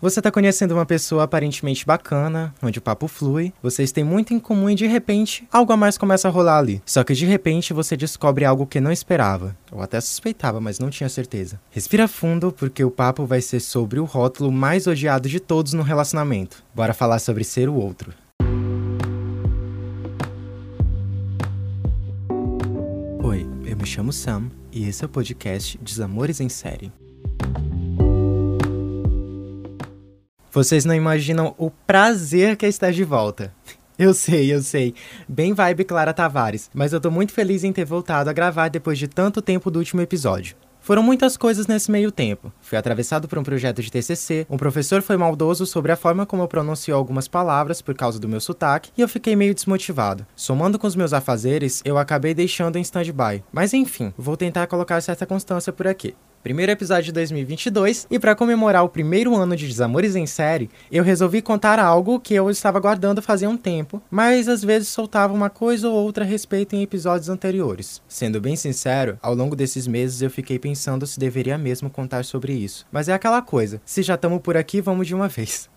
Você tá conhecendo uma pessoa aparentemente bacana, onde o papo flui, vocês têm muito em comum e de repente algo a mais começa a rolar ali. Só que de repente você descobre algo que não esperava, ou até suspeitava, mas não tinha certeza. Respira fundo porque o papo vai ser sobre o rótulo mais odiado de todos no relacionamento. Bora falar sobre ser o outro. Oi, eu me chamo Sam e esse é o podcast Desamores em Série. Vocês não imaginam o prazer que é estar de volta. Eu sei, eu sei. Bem vibe Clara Tavares, mas eu tô muito feliz em ter voltado a gravar depois de tanto tempo do último episódio. Foram muitas coisas nesse meio tempo. Fui atravessado por um projeto de TCC, um professor foi maldoso sobre a forma como eu pronuncio algumas palavras por causa do meu sotaque e eu fiquei meio desmotivado. Somando com os meus afazeres, eu acabei deixando em stand-by. Mas enfim, vou tentar colocar certa constância por aqui primeiro episódio de 2022, e para comemorar o primeiro ano de Desamores em Série, eu resolvi contar algo que eu estava guardando fazia um tempo, mas às vezes soltava uma coisa ou outra a respeito em episódios anteriores. Sendo bem sincero, ao longo desses meses eu fiquei pensando se deveria mesmo contar sobre isso. Mas é aquela coisa, se já estamos por aqui, vamos de uma vez.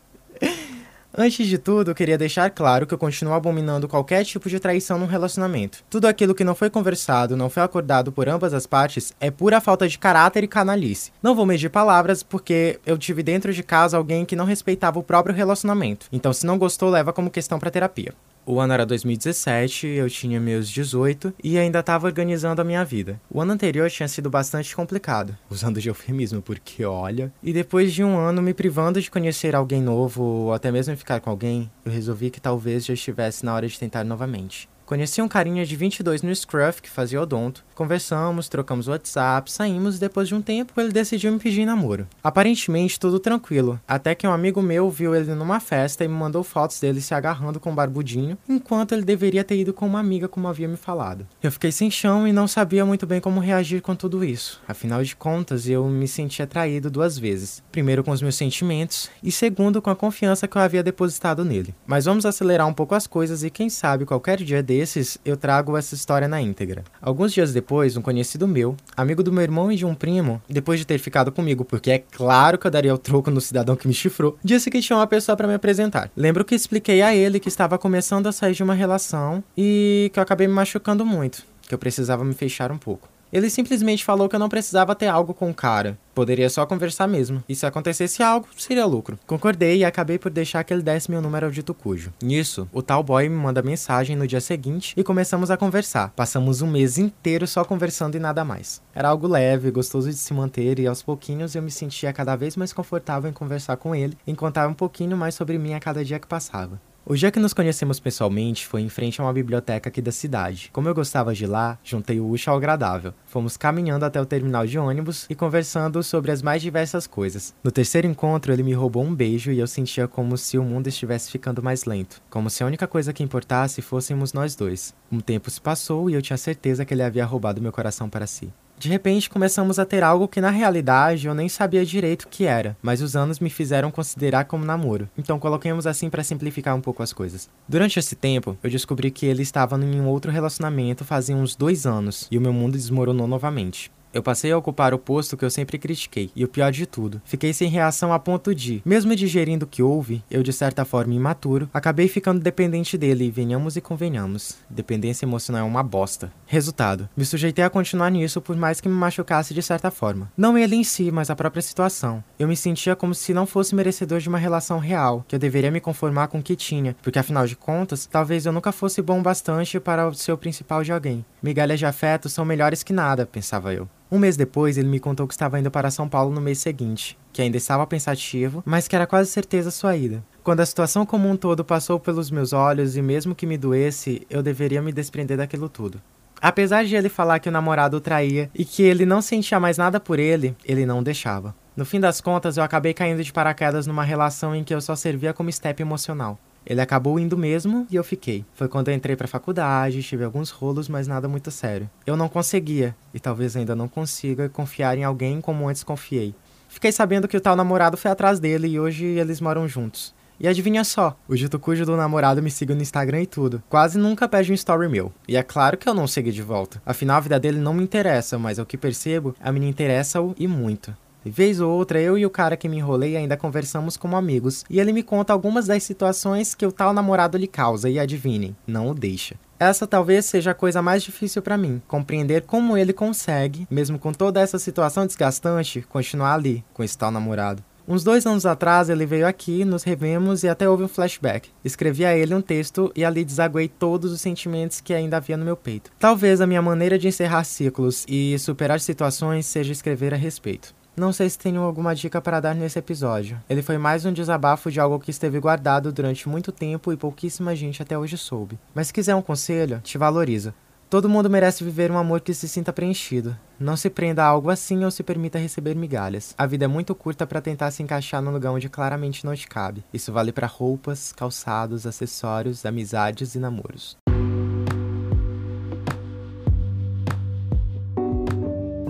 Antes de tudo, queria deixar claro que eu continuo abominando qualquer tipo de traição num relacionamento. Tudo aquilo que não foi conversado, não foi acordado por ambas as partes, é pura falta de caráter e canalice. Não vou medir palavras, porque eu tive dentro de casa alguém que não respeitava o próprio relacionamento. Então, se não gostou, leva como questão para terapia. O ano era 2017, eu tinha meus 18 e ainda estava organizando a minha vida. O ano anterior tinha sido bastante complicado, usando de eufemismo, porque olha. E depois de um ano me privando de conhecer alguém novo ou até mesmo ficar com alguém, eu resolvi que talvez já estivesse na hora de tentar novamente. Conheci um carinha de 22 no Scruff que fazia odonto. Conversamos, trocamos WhatsApp, saímos e depois de um tempo ele decidiu me pedir namoro. Aparentemente tudo tranquilo, até que um amigo meu viu ele numa festa e me mandou fotos dele se agarrando com um barbudinho, enquanto ele deveria ter ido com uma amiga como havia me falado. Eu fiquei sem chão e não sabia muito bem como reagir com tudo isso. Afinal de contas, eu me senti atraído duas vezes. Primeiro com os meus sentimentos e segundo com a confiança que eu havia depositado nele. Mas vamos acelerar um pouco as coisas e quem sabe qualquer dia desses, eu trago essa história na íntegra. Alguns dias depois, um conhecido meu, amigo do meu irmão e de um primo, depois de ter ficado comigo, porque é claro que eu daria o troco no cidadão que me chifrou, disse que tinha uma pessoa para me apresentar. Lembro que expliquei a ele que estava começando a sair de uma relação e que eu acabei me machucando muito, que eu precisava me fechar um pouco. Ele simplesmente falou que eu não precisava ter algo com o cara. Poderia só conversar mesmo. E se acontecesse algo, seria lucro. Concordei e acabei por deixar que ele desse meu número ao dito cujo. Nisso, o tal boy me manda mensagem no dia seguinte e começamos a conversar. Passamos um mês inteiro só conversando e nada mais. Era algo leve, gostoso de se manter e aos pouquinhos eu me sentia cada vez mais confortável em conversar com ele, em contar um pouquinho mais sobre mim a cada dia que passava. O dia que nos conhecemos pessoalmente foi em frente a uma biblioteca aqui da cidade. Como eu gostava de lá, juntei o útil ao agradável. Fomos caminhando até o terminal de ônibus e conversando sobre as mais diversas coisas. No terceiro encontro, ele me roubou um beijo e eu sentia como se o mundo estivesse ficando mais lento. Como se a única coisa que importasse fôssemos nós dois. Um tempo se passou e eu tinha certeza que ele havia roubado meu coração para si. De repente começamos a ter algo que na realidade eu nem sabia direito o que era, mas os anos me fizeram considerar como namoro. Então coloquemos assim para simplificar um pouco as coisas. Durante esse tempo, eu descobri que ele estava em um outro relacionamento fazia uns dois anos e o meu mundo desmoronou novamente. Eu passei a ocupar o posto que eu sempre critiquei, e o pior de tudo, fiquei sem reação a ponto de, mesmo digerindo o que houve, eu de certa forma imaturo, acabei ficando dependente dele e venhamos e convenhamos. Dependência emocional é uma bosta. Resultado, me sujeitei a continuar nisso por mais que me machucasse de certa forma. Não ele em si, mas a própria situação. Eu me sentia como se não fosse merecedor de uma relação real, que eu deveria me conformar com o que tinha, porque afinal de contas, talvez eu nunca fosse bom bastante para ser o principal de alguém. Migalhas de afeto são melhores que nada, pensava eu. Um mês depois, ele me contou que estava indo para São Paulo no mês seguinte, que ainda estava pensativo, mas que era quase certeza sua ida. Quando a situação como um todo passou pelos meus olhos e mesmo que me doesse, eu deveria me desprender daquilo tudo. Apesar de ele falar que o namorado o traía e que ele não sentia mais nada por ele, ele não deixava. No fim das contas, eu acabei caindo de paraquedas numa relação em que eu só servia como step emocional. Ele acabou indo mesmo e eu fiquei. Foi quando eu entrei pra faculdade, tive alguns rolos, mas nada muito sério. Eu não conseguia, e talvez ainda não consiga, confiar em alguém como antes confiei. Fiquei sabendo que o tal namorado foi atrás dele e hoje eles moram juntos. E adivinha só, o dito cujo do namorado me siga no Instagram e tudo. Quase nunca pede um story meu. E é claro que eu não segui de volta. Afinal, a vida dele não me interessa, mas ao que percebo, a me interessa-o e muito. Vez ou outra, eu e o cara que me enrolei ainda conversamos como amigos, e ele me conta algumas das situações que o tal namorado lhe causa, e adivinhem, não o deixa. Essa talvez seja a coisa mais difícil para mim, compreender como ele consegue, mesmo com toda essa situação desgastante, continuar ali, com esse tal namorado. Uns dois anos atrás ele veio aqui, nos revemos e até houve um flashback. Escrevi a ele um texto e ali desaguei todos os sentimentos que ainda havia no meu peito. Talvez a minha maneira de encerrar ciclos e superar situações seja escrever a respeito. Não sei se tenho alguma dica para dar nesse episódio. Ele foi mais um desabafo de algo que esteve guardado durante muito tempo e pouquíssima gente até hoje soube. Mas se quiser um conselho, te valoriza. Todo mundo merece viver um amor que se sinta preenchido. Não se prenda a algo assim ou se permita receber migalhas. A vida é muito curta para tentar se encaixar num lugar onde claramente não te cabe. Isso vale para roupas, calçados, acessórios, amizades e namoros.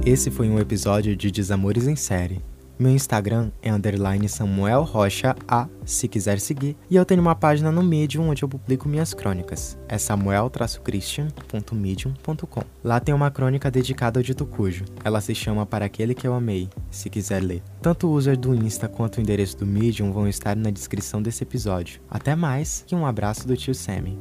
Esse foi um episódio de Desamores em Série. Meu Instagram é underline Samuel Rocha A, se quiser seguir, e eu tenho uma página no Medium onde eu publico minhas crônicas. É samuel-christian.medium.com. Lá tem uma crônica dedicada ao dito cujo. Ela se chama Para Aquele Que Eu Amei, se quiser ler. Tanto o user do Insta quanto o endereço do Medium vão estar na descrição desse episódio. Até mais e um abraço do tio Sammy.